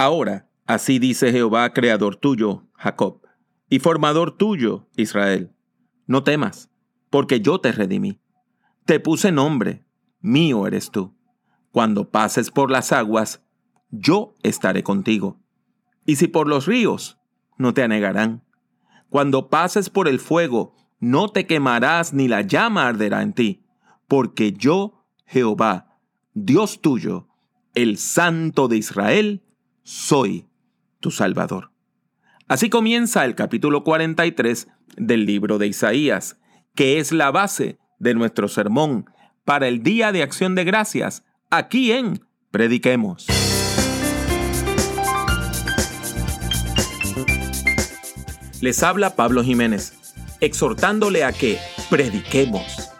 Ahora, así dice Jehová, creador tuyo, Jacob, y formador tuyo, Israel. No temas, porque yo te redimí. Te puse nombre, mío eres tú. Cuando pases por las aguas, yo estaré contigo. Y si por los ríos, no te anegarán. Cuando pases por el fuego, no te quemarás ni la llama arderá en ti, porque yo, Jehová, Dios tuyo, el Santo de Israel, soy tu Salvador. Así comienza el capítulo 43 del libro de Isaías, que es la base de nuestro sermón para el Día de Acción de Gracias, aquí en Prediquemos. Les habla Pablo Jiménez, exhortándole a que prediquemos.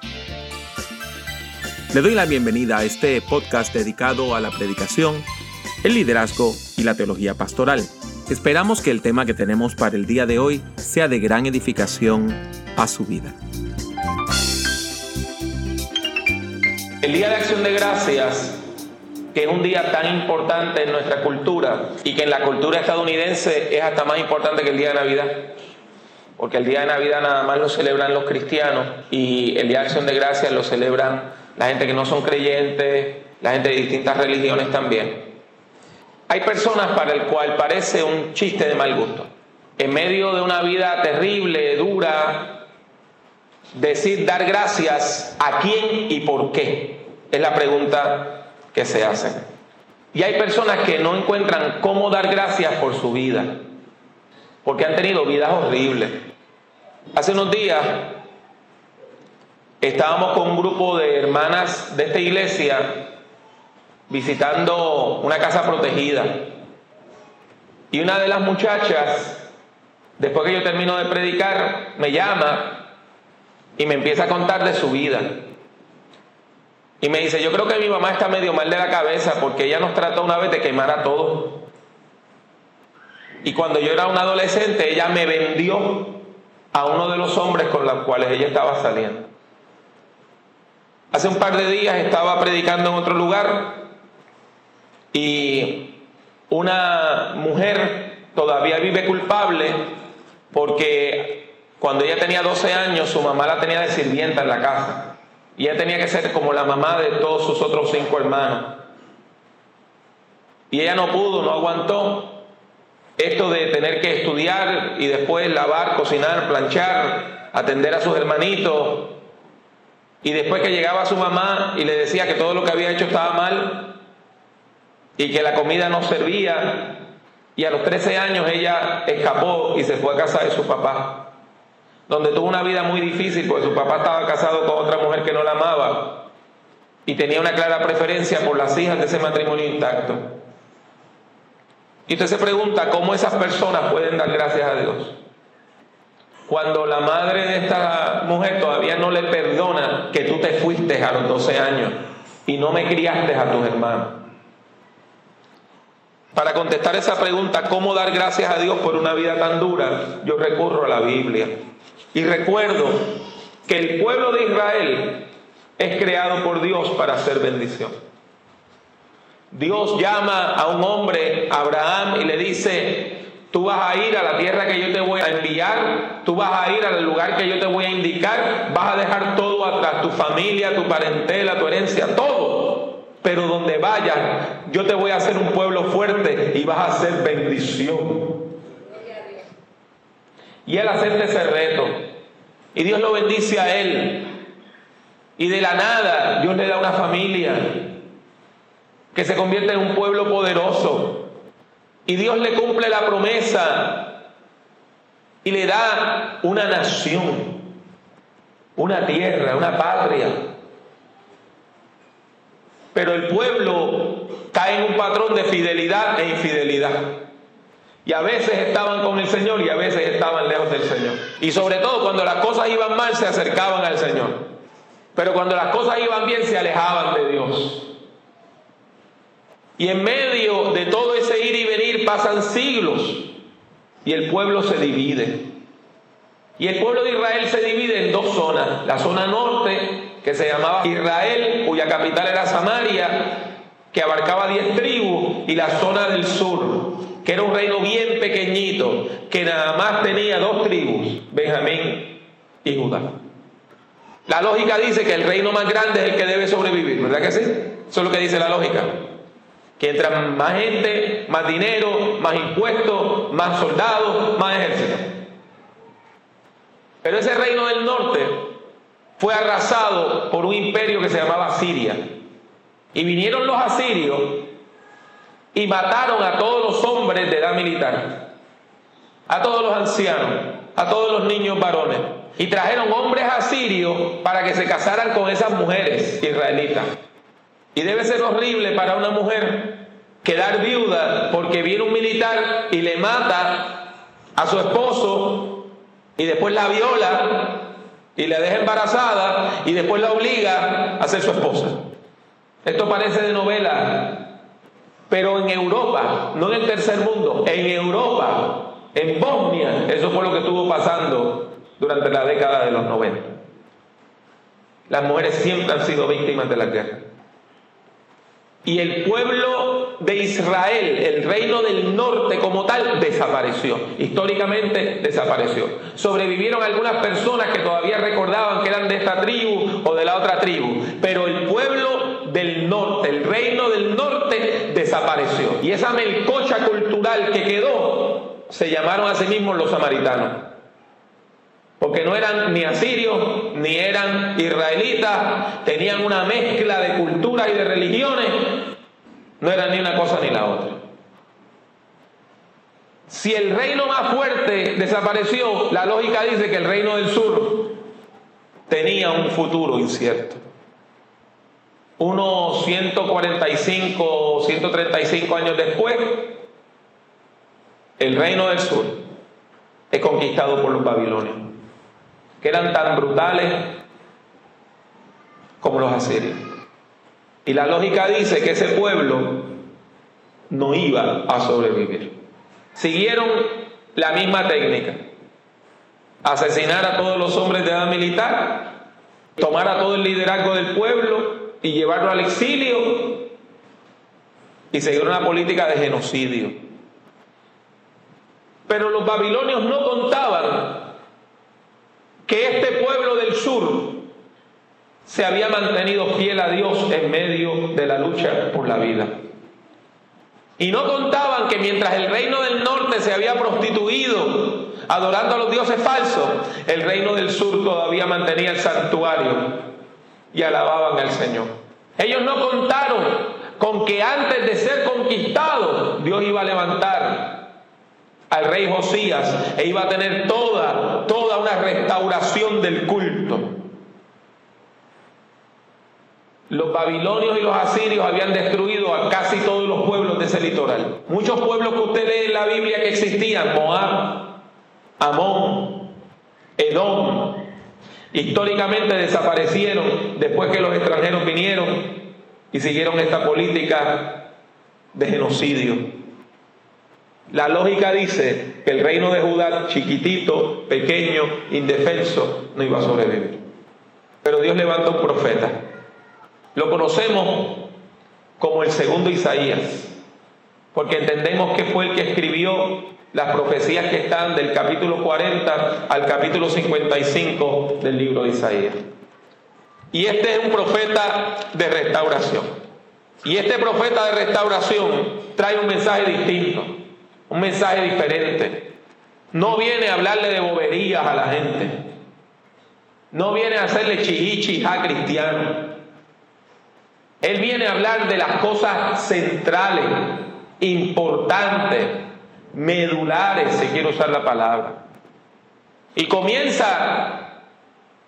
Le doy la bienvenida a este podcast dedicado a la predicación, el liderazgo y la teología pastoral. Esperamos que el tema que tenemos para el día de hoy sea de gran edificación a su vida. El Día de Acción de Gracias, que es un día tan importante en nuestra cultura y que en la cultura estadounidense es hasta más importante que el Día de Navidad, porque el Día de Navidad nada más lo celebran los cristianos y el Día de Acción de Gracias lo celebran la gente que no son creyentes, la gente de distintas religiones también. Hay personas para el cual parece un chiste de mal gusto. En medio de una vida terrible, dura, decir dar gracias a quién y por qué es la pregunta que se hace. Y hay personas que no encuentran cómo dar gracias por su vida, porque han tenido vidas horribles. Hace unos días estábamos con un grupo de hermanas de esta iglesia visitando una casa protegida. Y una de las muchachas, después que yo termino de predicar, me llama y me empieza a contar de su vida. Y me dice, yo creo que mi mamá está medio mal de la cabeza porque ella nos trató una vez de quemar a todos. Y cuando yo era un adolescente, ella me vendió a uno de los hombres con los cuales ella estaba saliendo. Hace un par de días estaba predicando en otro lugar y una mujer todavía vive culpable porque cuando ella tenía 12 años su mamá la tenía de sirvienta en la casa. Y ella tenía que ser como la mamá de todos sus otros cinco hermanos. Y ella no pudo, no aguantó esto de tener que estudiar y después lavar, cocinar, planchar, atender a sus hermanitos. Y después que llegaba su mamá y le decía que todo lo que había hecho estaba mal, y que la comida no servía. Y a los 13 años ella escapó y se fue a casa de su papá, donde tuvo una vida muy difícil porque su papá estaba casado con otra mujer que no la amaba y tenía una clara preferencia por las hijas de ese matrimonio intacto. Y usted se pregunta cómo esas personas pueden dar gracias a Dios. Cuando la madre de esta mujer todavía no le perdona que tú te fuiste a los 12 años y no me criaste a tus hermanos. Para contestar esa pregunta, ¿cómo dar gracias a Dios por una vida tan dura? Yo recurro a la Biblia. Y recuerdo que el pueblo de Israel es creado por Dios para hacer bendición. Dios llama a un hombre, Abraham, y le dice, tú vas a ir a la tierra que yo te voy a enviar, tú vas a ir al lugar que yo te voy a indicar, vas a dejar todo atrás, tu familia, tu parentela, tu herencia, todo pero donde vayas, yo te voy a hacer un pueblo fuerte y vas a ser bendición. Y él acepta ese reto. Y Dios lo bendice a él. Y de la nada, Dios le da una familia que se convierte en un pueblo poderoso. Y Dios le cumple la promesa y le da una nación, una tierra, una patria. Pero el pueblo cae en un patrón de fidelidad e infidelidad. Y a veces estaban con el Señor y a veces estaban lejos del Señor. Y sobre todo cuando las cosas iban mal se acercaban al Señor. Pero cuando las cosas iban bien se alejaban de Dios. Y en medio de todo ese ir y venir pasan siglos y el pueblo se divide. Y el pueblo de Israel se divide en dos zonas. La zona norte que se llamaba Israel, cuya capital era Samaria, que abarcaba diez tribus, y la zona del sur, que era un reino bien pequeñito, que nada más tenía dos tribus, Benjamín y Judá. La lógica dice que el reino más grande es el que debe sobrevivir, ¿verdad que sí? Eso es lo que dice la lógica. Que entra más gente, más dinero, más impuestos, más soldados, más ejército. Pero ese reino del norte fue arrasado por un imperio que se llamaba Siria. Y vinieron los asirios y mataron a todos los hombres de edad militar, a todos los ancianos, a todos los niños varones. Y trajeron hombres asirios para que se casaran con esas mujeres israelitas. Y debe ser horrible para una mujer quedar viuda porque viene un militar y le mata a su esposo y después la viola y la deja embarazada y después la obliga a ser su esposa. Esto parece de novela, pero en Europa, no en el tercer mundo, en Europa, en Bosnia, eso fue lo que estuvo pasando durante la década de los 90. Las mujeres siempre han sido víctimas de la guerra. Y el pueblo de Israel, el reino del norte como tal, desapareció. Históricamente desapareció. Sobrevivieron algunas personas que todavía recordaban que eran de esta tribu o de la otra tribu. Pero el pueblo del norte, el reino del norte, desapareció. Y esa melcocha cultural que quedó, se llamaron a sí mismos los samaritanos porque no eran ni asirios ni eran israelitas, tenían una mezcla de culturas y de religiones, no eran ni una cosa ni la otra. Si el reino más fuerte desapareció, la lógica dice que el reino del sur tenía un futuro incierto. Unos 145, 135 años después, el reino del sur es conquistado por los babilonios que eran tan brutales como los asirios. Y la lógica dice que ese pueblo no iba a sobrevivir. Siguieron la misma técnica. Asesinar a todos los hombres de edad militar, tomar a todo el liderazgo del pueblo y llevarlo al exilio y seguir una política de genocidio. Pero los babilonios no contaban que este pueblo del sur se había mantenido fiel a Dios en medio de la lucha por la vida. Y no contaban que mientras el reino del norte se había prostituido adorando a los dioses falsos, el reino del sur todavía mantenía el santuario y alababan al Señor. Ellos no contaron con que antes de ser conquistados Dios iba a levantar al rey Josías e iba a tener toda, toda una restauración del culto. Los babilonios y los asirios habían destruido a casi todos los pueblos de ese litoral. Muchos pueblos que usted lee en la Biblia que existían, Moab, Amón, Edom, históricamente desaparecieron después que los extranjeros vinieron y siguieron esta política de genocidio. La lógica dice que el reino de Judá, chiquitito, pequeño, indefenso, no iba a sobrevivir. Pero Dios levanta un profeta. Lo conocemos como el segundo Isaías, porque entendemos que fue el que escribió las profecías que están del capítulo 40 al capítulo 55 del libro de Isaías. Y este es un profeta de restauración. Y este profeta de restauración trae un mensaje distinto un mensaje diferente. No viene a hablarle de boberías a la gente. No viene a hacerle chihichi a cristiano. Él viene a hablar de las cosas centrales, importantes, medulares, si quiero usar la palabra. Y comienza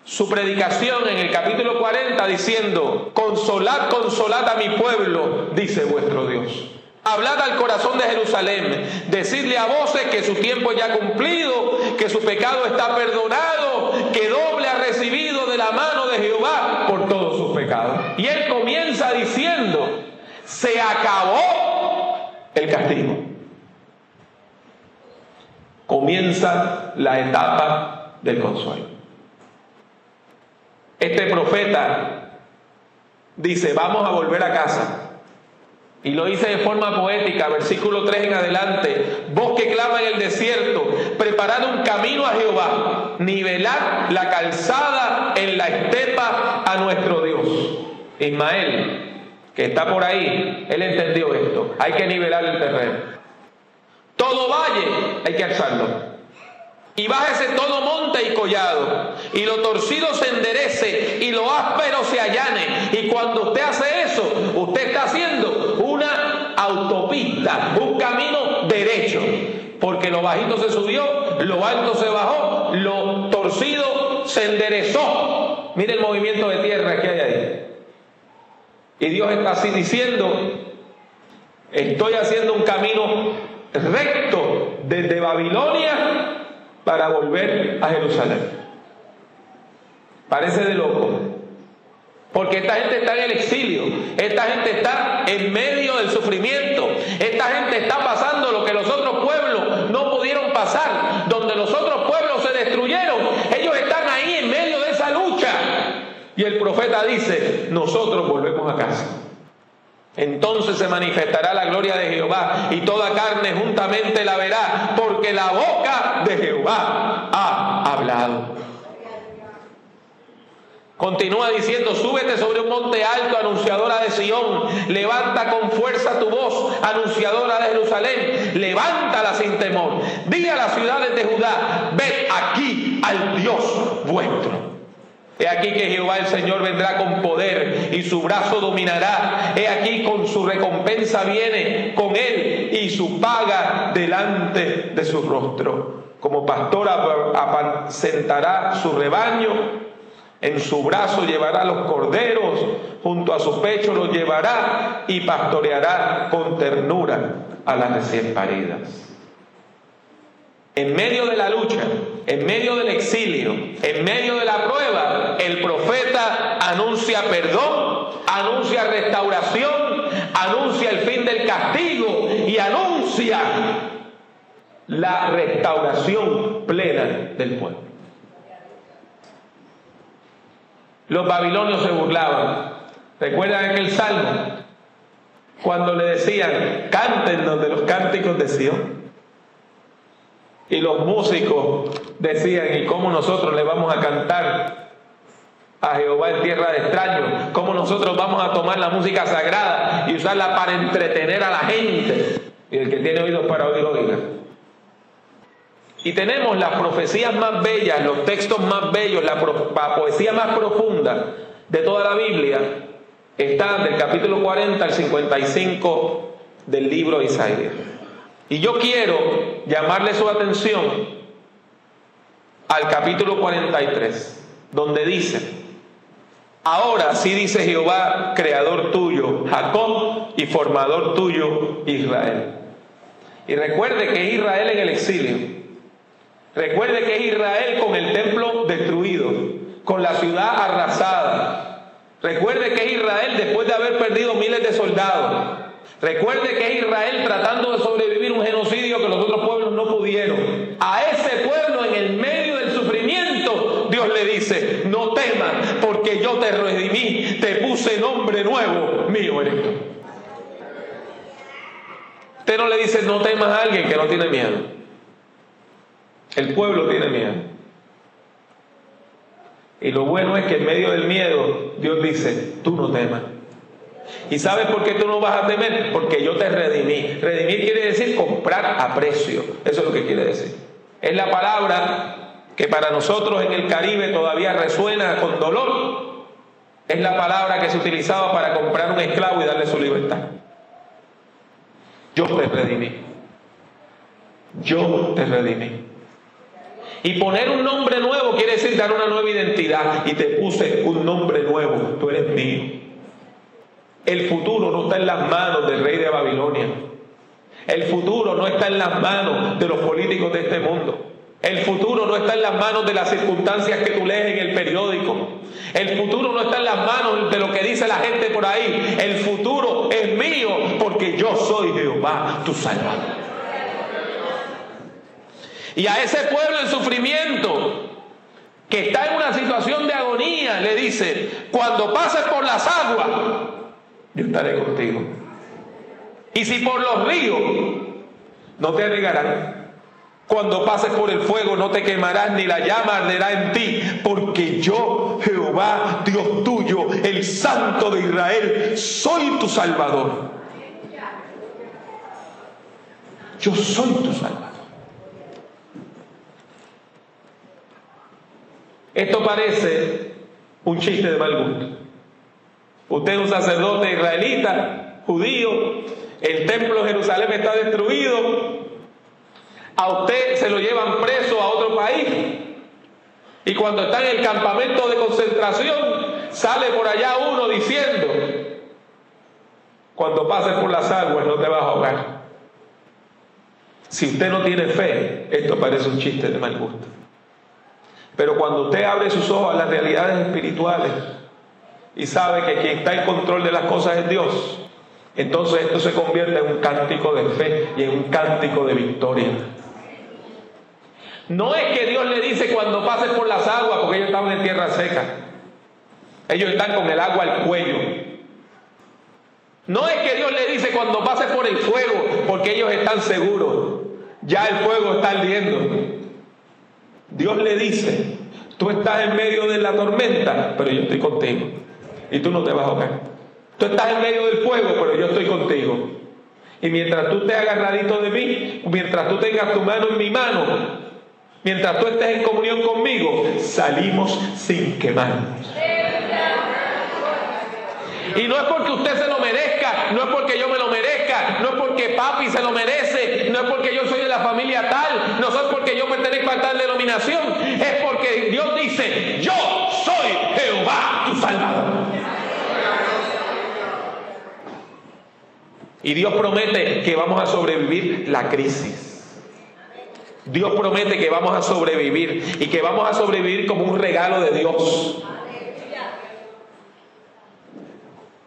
su predicación en el capítulo 40 diciendo, consolad, consolad a mi pueblo, dice vuestro Dios. Hablad al corazón de Jerusalén, decirle a voces que su tiempo ya ha cumplido, que su pecado está perdonado, que doble ha recibido de la mano de Jehová por todos sus pecados. Y él comienza diciendo, se acabó el castigo. Comienza la etapa del consuelo. Este profeta dice, vamos a volver a casa Y lo hice de forma poética, versículo 3 en adelante. Vos que clama en el desierto, preparad un camino a Jehová, nivelad la calzada en la estepa a nuestro Dios. Ismael, que está por ahí, él entendió esto. Hay que nivelar el terreno. Todo valle hay que alzarlo. Y bájese todo monte y collado, y lo torcido se enderece, y lo áspero se allane. Y cuando usted hace eso, usted está haciendo un camino derecho. Porque lo bajito se subió, lo alto se bajó, lo torcido se enderezó. Mire el movimiento de tierra que hay ahí. Y Dios está así diciendo, estoy haciendo un camino recto desde Babilonia para volver a Jerusalén. Parece de loco. Porque esta gente está en el exilio, esta gente está en medio del sufrimiento, esta gente está pasando lo que los otros pueblos no pudieron pasar, donde los otros pueblos se destruyeron, ellos están ahí en medio de esa lucha. Y el profeta dice, nosotros volvemos a casa. Entonces se manifestará la gloria de Jehová y toda carne juntamente la verá, porque la boca de Jehová ha hablado. Continúa diciendo, súbete sobre un monte alto, anunciadora de Sión, levanta con fuerza tu voz, anunciadora de Jerusalén, levántala sin temor. Di a las ciudades de Judá, ved aquí al Dios vuestro. He aquí que Jehová el Señor vendrá con poder y su brazo dominará. He aquí con su recompensa viene con él y su paga delante de su rostro. Como pastor apacentará su rebaño, en su brazo llevará los corderos, junto a su pecho los llevará y pastoreará con ternura a las recién paridas. En medio de la lucha, en medio del exilio, en medio de la prueba, el profeta anuncia perdón, anuncia restauración, anuncia el fin del castigo y anuncia la restauración plena del pueblo. Los babilonios se burlaban. ¿Recuerdan aquel salmo? Cuando le decían, cántenos de los cánticos de Sion. Y los músicos decían, ¿y cómo nosotros le vamos a cantar a Jehová en tierra de extraños? ¿Cómo nosotros vamos a tomar la música sagrada y usarla para entretener a la gente? Y el que tiene oídos para oír, oiga. Y tenemos las profecías más bellas, los textos más bellos, la, poesía más profunda de toda la Biblia, están del capítulo 40 al 55 del libro de Isaías. Y yo quiero llamarle su atención al capítulo 43, donde dice, ahora sí dice Jehová, creador tuyo, Jacob, y formador tuyo, Israel. Y recuerde que Israel en el exilio. Recuerde que es Israel con el templo destruido, con la ciudad arrasada. Recuerde que es Israel después de haber perdido miles de soldados. Recuerde que es Israel tratando de sobrevivir un genocidio que los otros pueblos no pudieron. A ese pueblo en el medio del sufrimiento, Dios le dice, no temas, porque yo te redimí, te puse nombre nuevo, mío eres tú. Usted no le dice, no temas a alguien que no tiene miedo. El pueblo tiene miedo. Y lo bueno es que en medio del miedo, Dios dice, tú no temas. ¿Y sabes por qué tú no vas a temer? Porque yo te redimí. Redimir quiere decir comprar a precio. Eso es lo que quiere decir. Es la palabra que para nosotros en el Caribe todavía resuena con dolor. Es la palabra que se utilizaba para comprar un esclavo y darle su libertad. Yo te redimí. Yo te redimí. Y poner un nombre nuevo quiere decir dar una nueva identidad. Y te puse un nombre nuevo. Tú eres mío. El futuro no está en las manos del rey de Babilonia. El futuro no está en las manos de los políticos de este mundo. El futuro no está en las manos de las circunstancias que tú lees en el periódico. El futuro no está en las manos de lo que dice la gente por ahí. El futuro es mío porque yo soy Jehová, tu Salvador. Y a ese pueblo en sufrimiento, que está en una situación de agonía, le dice, cuando pases por las aguas, yo estaré contigo. Y si por los ríos no te anegarán. Cuando pases por el fuego no te quemarás ni la llama arderá en ti, porque yo, Jehová, Dios tuyo, el Santo de Israel, soy tu Salvador. Yo soy tu Salvador. Esto parece un chiste de mal gusto. Usted es un sacerdote israelita, judío, el templo de Jerusalén está destruido, a usted se lo llevan preso a otro país y cuando está en el campamento de concentración sale por allá uno diciendo, cuando pases por las aguas no te vas a ahogar. Si usted no tiene fe, esto parece un chiste de mal gusto. Pero cuando usted abre sus ojos a las realidades espirituales y sabe que quien está en control de las cosas es Dios, entonces esto se convierte en un cántico de fe y en un cántico de victoria. No es que Dios le dice cuando pases por las aguas, porque ellos estaban en tierra seca. Ellos están con el agua al cuello. No es que Dios le dice cuando pases por el fuego, porque ellos están seguros. Ya el fuego está ardiendo. Dios le dice, tú estás en medio de la tormenta, pero yo estoy contigo. Y tú no te vas a ahogar. Tú estás en medio del fuego, pero yo estoy contigo. Y mientras tú estés agarradito de mí, mientras tú tengas tu mano en mi mano, mientras tú estés en comunión conmigo, salimos sin quemarnos. Y no es porque usted se lo merezca, no es porque yo me lo merezca, no es porque papi se lo merece, no es porque yo soy de la familia tal, no es porque yo pertenezco a tal denominación, es porque Dios dice, yo soy Jehová tu Salvador. Y Dios promete que vamos a sobrevivir la crisis. Dios promete que vamos a sobrevivir y que vamos a sobrevivir como un regalo de Dios.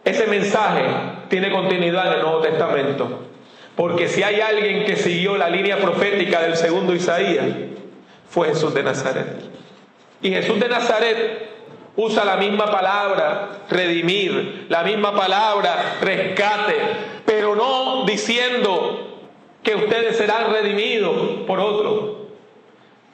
Ese mensaje tiene continuidad en el Nuevo Testamento. Porque si hay alguien que siguió la línea profética del segundo Isaías, fue Jesús de Nazaret. Y Jesús de Nazaret usa la misma palabra redimir, la misma palabra rescate, pero no diciendo que ustedes serán redimidos por otro,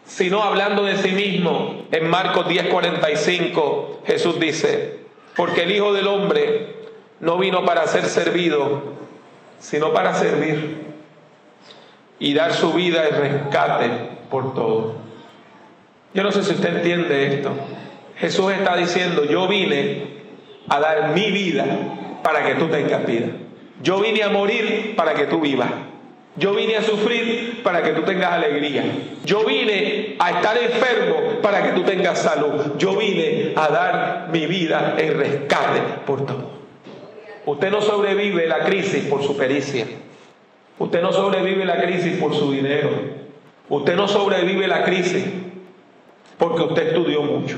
sino hablando de sí mismo. En Marcos 10:45 Jesús dice, porque el Hijo del Hombre no vino para ser servido, sino para servir y dar su vida en rescate por todo. Yo no sé si usted entiende esto. Jesús está diciendo, yo vine a dar mi vida para que tú tengas vida. Yo vine a morir para que tú vivas. Yo vine a sufrir para que tú tengas alegría. Yo vine a estar enfermo para que tú tengas salud. Yo vine a dar mi vida en rescate por todo. Usted no sobrevive la crisis por su pericia. Usted no sobrevive la crisis por su dinero. Usted no sobrevive la crisis porque usted estudió mucho.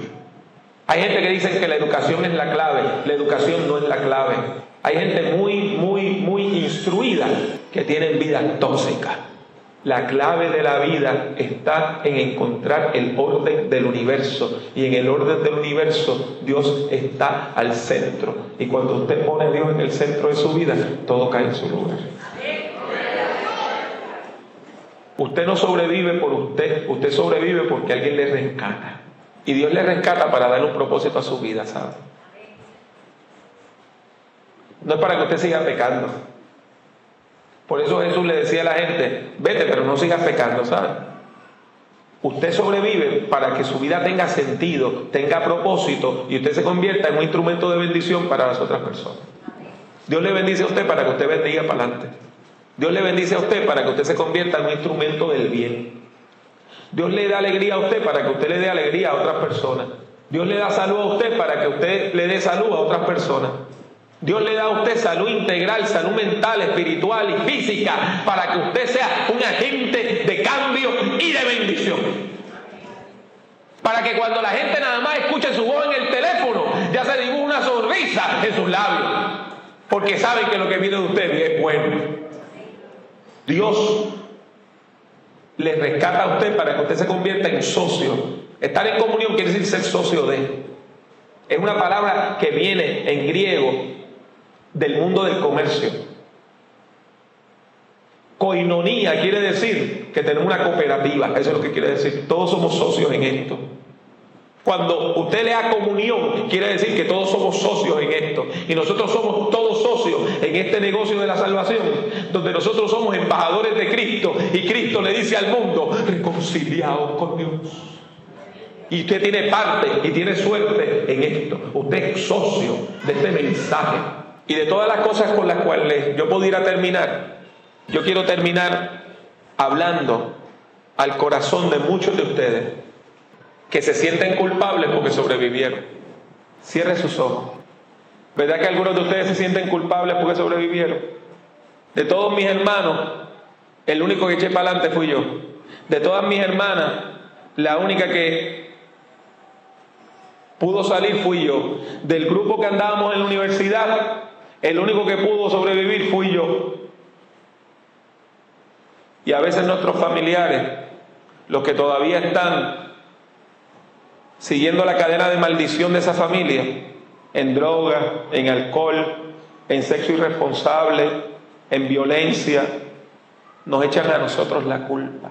Hay gente que dice que la educación es la clave. La educación no es la clave. Hay gente muy, muy, muy instruida que tiene vida tóxica. La clave de la vida está en encontrar el orden del universo. Y en el orden del universo Dios está al centro. Y cuando usted pone a Dios en el centro de su vida, todo cae en su lugar. Usted no sobrevive por usted, usted sobrevive porque alguien le rescata. Y Dios le rescata para darle un propósito a su vida, ¿sabe? No es para que usted siga pecando. Por eso Jesús le decía a la gente, vete, pero no sigas pecando, ¿sabes? Usted sobrevive para que su vida tenga sentido, tenga propósito y usted se convierta en un instrumento de bendición para las otras personas. Dios le bendice a usted para que usted bendiga para adelante. Dios le bendice a usted para que usted se convierta en un instrumento del bien. Dios le da alegría a usted para que usted le dé alegría a otras personas. Dios le da salud a usted para que usted le dé salud a otras personas. Dios le da a usted salud integral, salud mental, espiritual y física para que usted sea un agente de cambio y de bendición. Para que cuando la gente nada más escuche su voz en el teléfono, ya se dibuja una sonrisa en sus labios. Porque saben que lo que viene de usted es bueno. Dios le rescata a usted para que usted se convierta en socio. Estar en comunión quiere decir ser socio de. Es una palabra que viene en griego del mundo del comercio. Coinonía quiere decir que tenemos una cooperativa, eso es lo que quiere decir. Todos somos socios en esto. Cuando usted le da comunión, quiere decir que todos somos socios en esto. Y nosotros somos todos socios en este negocio de la salvación, donde nosotros somos embajadores de Cristo. Y Cristo le dice al mundo, reconciliados con Dios. Y usted tiene parte y tiene suerte en esto. Usted es socio de este mensaje. Y de todas las cosas con las cuales yo pudiera terminar, yo quiero terminar hablando al corazón de muchos de ustedes que se sienten culpables porque sobrevivieron. Cierre sus ojos. ¿Verdad que algunos de ustedes se sienten culpables porque sobrevivieron? De todos mis hermanos, el único que eché para adelante fui yo. De todas mis hermanas, la única que pudo salir fui yo. Del grupo que andábamos en la universidad, el único que pudo sobrevivir fui yo. Y a veces nuestros familiares, los que todavía están siguiendo la cadena de maldición de esa familia, en droga, en alcohol, en sexo irresponsable, en violencia, nos echan a nosotros la culpa.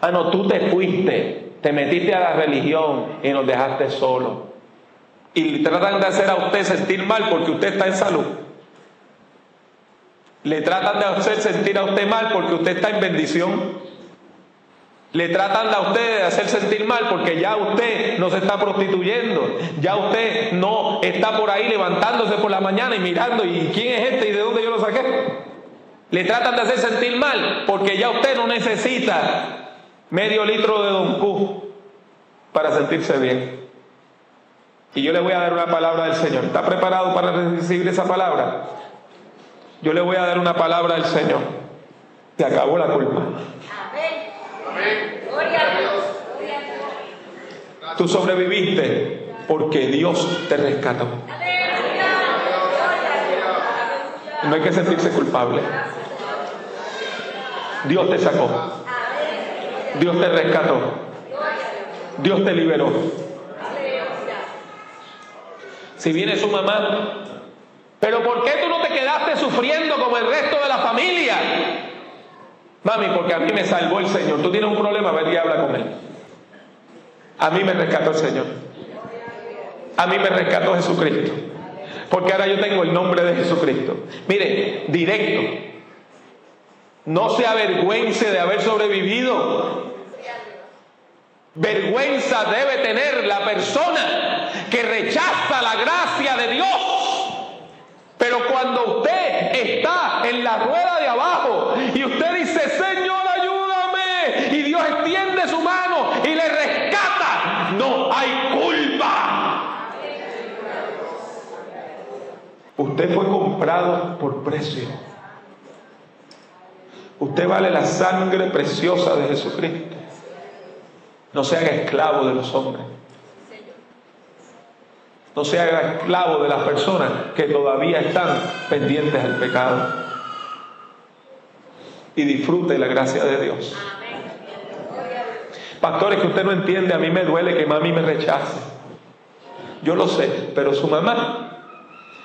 Ah, no, tú te fuiste, te metiste a la religión y nos dejaste solo. Y tratan de hacer a usted sentir mal porque usted está en salud. Le tratan de hacer sentir a usted mal porque usted está en bendición. Le tratan a usted de hacer sentir mal porque ya usted no se está prostituyendo, ya usted no está por ahí levantándose por la mañana y mirando, ¿y quién es este y de dónde yo lo saqué? Le tratan de hacer sentir mal porque ya usted no necesita medio litro de Don Q para sentirse bien. Y yo le voy a dar una palabra del Señor. ¿Está preparado para recibir esa palabra? Yo le voy a dar una palabra del Señor. Se acabó la culpa. Tú sobreviviste porque Dios te rescató. No hay que sentirse culpable. Dios te sacó. Dios te rescató. Dios te liberó. Si viene su mamá, pero ¿por qué tú no te quedaste sufriendo como el resto de la familia? Mami, porque a mí me salvó el Señor. Tú tienes un problema, ven y habla con Él. A mí me rescató el Señor. A mí me rescató Jesucristo. Porque ahora yo tengo el nombre de Jesucristo. Mire, directo. No se avergüence de haber sobrevivido. Vergüenza debe tener la persona que rechaza la gracia de Dios. Pero cuando usted está en la rueda de abajo y usted dice, Señor, ayúdame, y Dios extiende su mano y le rescata, no hay culpa. Usted fue comprado por precio. Usted vale la sangre preciosa de Jesucristo. No se haga esclavo de los hombres. No se haga esclavo de las personas que todavía están pendientes del pecado. Y disfrute la gracia de Dios. Pastores, que usted no entiende, a mí me duele que mami me rechace. Yo lo sé, pero su mamá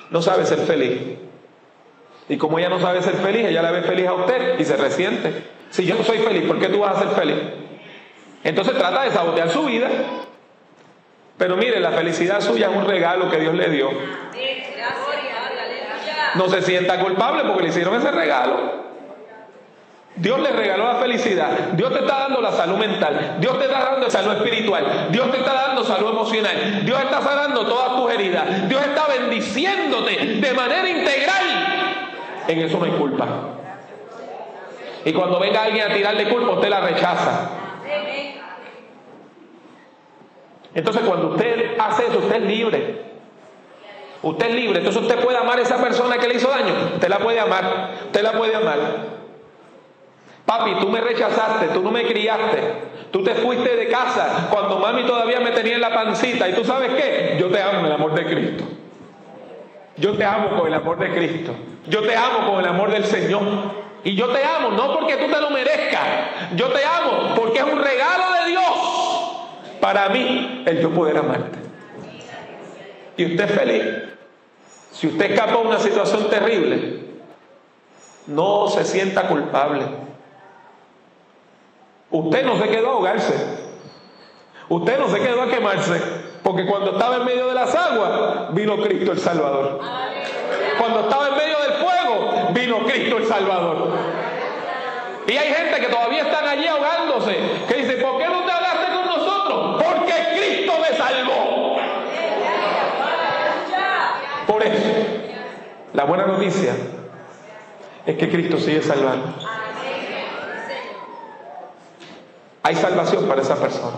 no sabe ser feliz. Y como ella no sabe ser feliz, ella la ve feliz a usted y se resiente. Si yo no soy feliz, ¿por qué tú vas a ser feliz? Entonces trata de sabotear su vida. Pero mire, la felicidad suya es un regalo que Dios le dio. No se sienta culpable porque le hicieron ese regalo. Dios le regaló la felicidad. Dios te está dando la salud mental. Dios te está dando salud espiritual. Dios te está dando salud emocional. Dios está sanando todas tus heridas. Dios está bendiciéndote de manera integral. En eso no hay culpa. Y cuando venga alguien a tirarle culpa, usted la rechaza. Entonces cuando usted hace eso, usted es libre. Usted es libre. Entonces usted puede amar a esa persona que le hizo daño. Usted la puede amar. Usted la puede amar. Papi, tú me rechazaste, tú no me criaste. Tú te fuiste de casa cuando mami todavía me tenía en la pancita. ¿Y tú sabes qué? Yo te amo en el amor de Cristo. Yo te amo con el amor de Cristo. Yo te amo con el amor del Señor. Y yo te amo, no porque tú te lo merezcas. Yo te amo porque es un regalo de Dios para mí el yo poder amarte. Y usted es feliz. Si usted escapa de una situación terrible, No se sienta culpable. Usted no se quedó a ahogarse. Usted no se quedó a quemarse. Porque cuando estaba en medio de las aguas, vino Cristo el Salvador. Cuando estaba en medio del fuego, vino Cristo el Salvador. Y hay gente que todavía están allí ahogándose, que dice, ¿por qué Por eso, la buena noticia es que Cristo sigue salvando. Hay salvación para esa persona.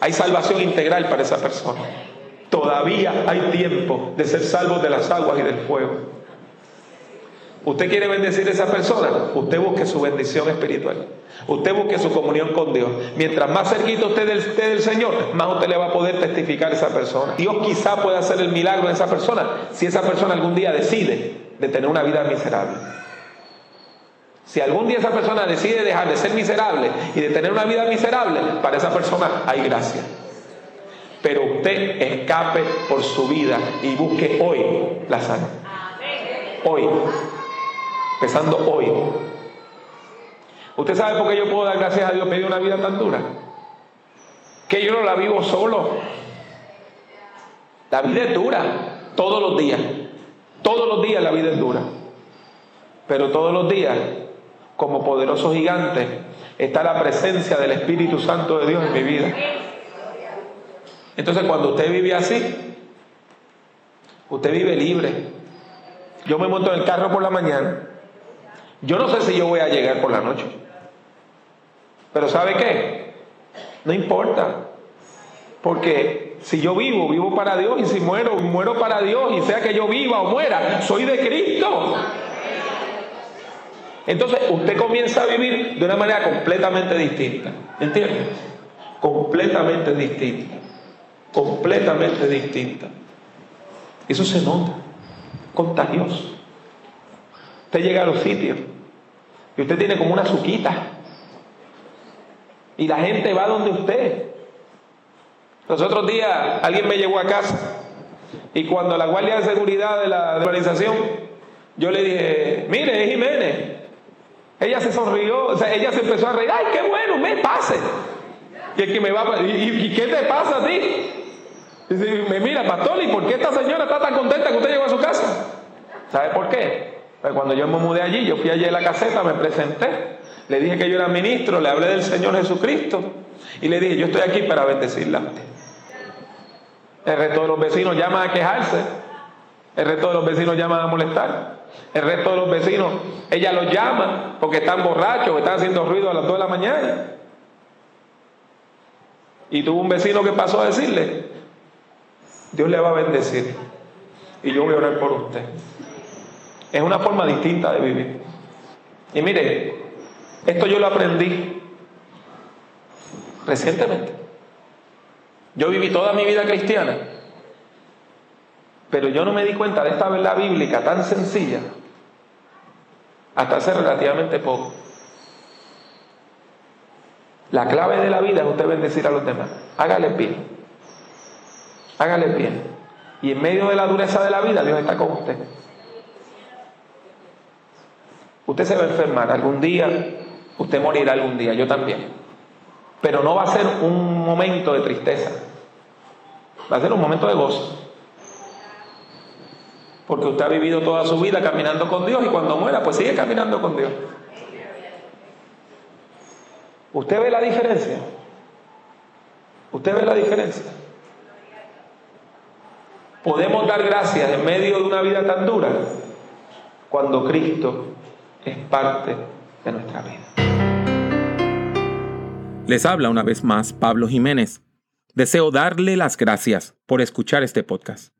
Hay salvación integral para esa persona. Todavía hay tiempo de ser salvos de las aguas y del fuego. Usted quiere bendecir a esa persona, usted busque su bendición espiritual. Usted busque su comunión con Dios. Mientras más cerquita usted del, del Señor, más usted le va a poder testificar a esa persona. Dios quizá pueda hacer el milagro en esa persona si esa persona algún día decide de tener una vida miserable. Si algún día esa persona decide dejar de ser miserable y de tener una vida miserable, para esa persona hay gracia. Pero usted escape por su vida y busque hoy la salud. Hoy. Empezando hoy. ¿Usted sabe por qué yo puedo dar gracias a Dios pedir una vida tan dura? Que yo no la vivo solo. La vida es dura todos los días. Todos los días la vida es dura. Pero todos los días, como poderoso gigante, está la presencia del Espíritu Santo de Dios en mi vida. Entonces cuando usted vive así, usted vive libre. Yo me monto en el carro por la mañana. Yo no sé si yo voy a llegar por la noche. Pero ¿sabe qué? No importa. Porque si yo vivo, vivo para Dios. Y si muero, muero para Dios. Y sea que yo viva o muera, soy de Cristo. Entonces usted comienza a vivir de una manera completamente distinta. ¿Entiende? Completamente distinta. Completamente distinta. Eso se nota. Contagioso. Usted llega a los sitios y usted tiene como una suquita. Y la gente va donde usted. Los otros días alguien me llegó a casa y cuando la guardia de seguridad de la organización, yo le dije, mire, es Jiménez. Ella se sonrió, o sea, ella se empezó a reír, ay, qué bueno, me pase. Y el que me va, ¿y, qué te pasa a ti? Dice, me mira, pastor, ¿y por qué esta señora está tan contenta que usted llegó a su casa? ¿Sabe por qué? Pues cuando yo me mudé allí, yo fui allí a la caseta, me presenté, le dije que yo era ministro, le hablé del Señor Jesucristo y le dije, yo estoy aquí para bendecirla El resto de los vecinos llaman a quejarse, el resto de los vecinos llaman a molestar, el resto de los vecinos, ella los llama porque están borrachos, están haciendo ruido a las 2 de la mañana. Y tuvo un vecino que pasó a decirle, Dios le va a bendecir y yo voy a orar por usted. Es una forma distinta de vivir. Y mire, esto yo lo aprendí recientemente. Yo viví toda mi vida cristiana, pero yo no me di cuenta de esta verdad bíblica tan sencilla hasta hace relativamente poco. La clave de la vida es usted bendecir a los demás. Hágale bien. Hágale bien. Y en medio de la dureza de la vida, Dios está con usted. Usted se va a enfermar algún día, usted morirá algún día, yo también. Pero no va a ser un momento de tristeza, va a ser un momento de gozo. Porque usted ha vivido toda su vida caminando con Dios y cuando muera, pues sigue caminando con Dios. ¿Usted ve la diferencia? ¿Usted ve la diferencia? Podemos dar gracias en medio de una vida tan dura cuando Cristo es parte de nuestra vida. Les habla una vez más Pablo Jiménez. Deseo darle las gracias por escuchar este podcast.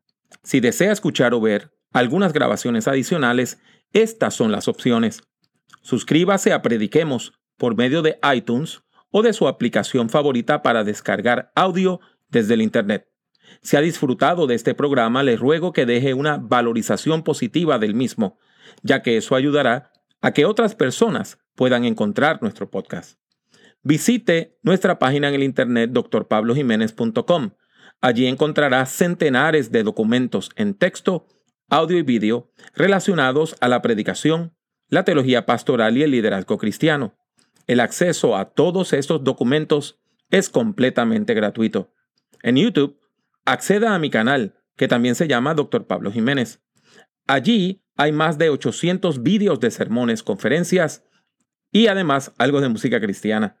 Si desea escuchar o ver algunas grabaciones adicionales, estas son las opciones. Suscríbase a Prediquemos por medio de iTunes o de su aplicación favorita para descargar audio desde el Internet. Si ha disfrutado de este programa, le ruego que deje una valorización positiva del mismo, ya que eso ayudará a que otras personas puedan encontrar nuestro podcast. Visite nuestra página en el internet drpablojiménez.com. Allí encontrará centenares de documentos en texto, audio y vídeo relacionados a la predicación, la teología pastoral y el liderazgo cristiano. El acceso a todos estos documentos es completamente gratuito. En YouTube, acceda a mi canal, que también se llama Dr. Pablo Jiménez. Allí hay más de 800 vídeos de sermones, conferencias y además algo de música cristiana.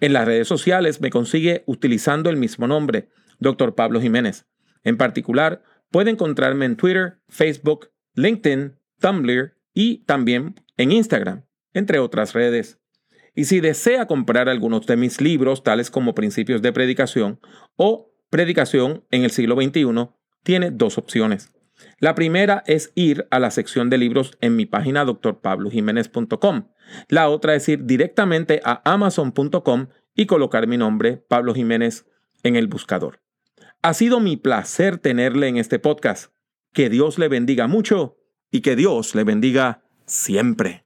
En las redes sociales me consigue utilizando el mismo nombre, Dr. Pablo Jiménez. En particular, puede encontrarme en Twitter, Facebook, LinkedIn, Tumblr y también en Instagram, entre otras redes. Y si desea comprar algunos de mis libros, tales como Principios de Predicación o Predicación en el siglo XXI, tiene dos opciones. La primera es ir a la sección de libros en mi página drpablojiménez.com. La otra es ir directamente a amazon.com y colocar mi nombre, Pablo Jiménez, en el buscador. Ha sido mi placer tenerle en este podcast. Que Dios le bendiga mucho y que Dios le bendiga siempre.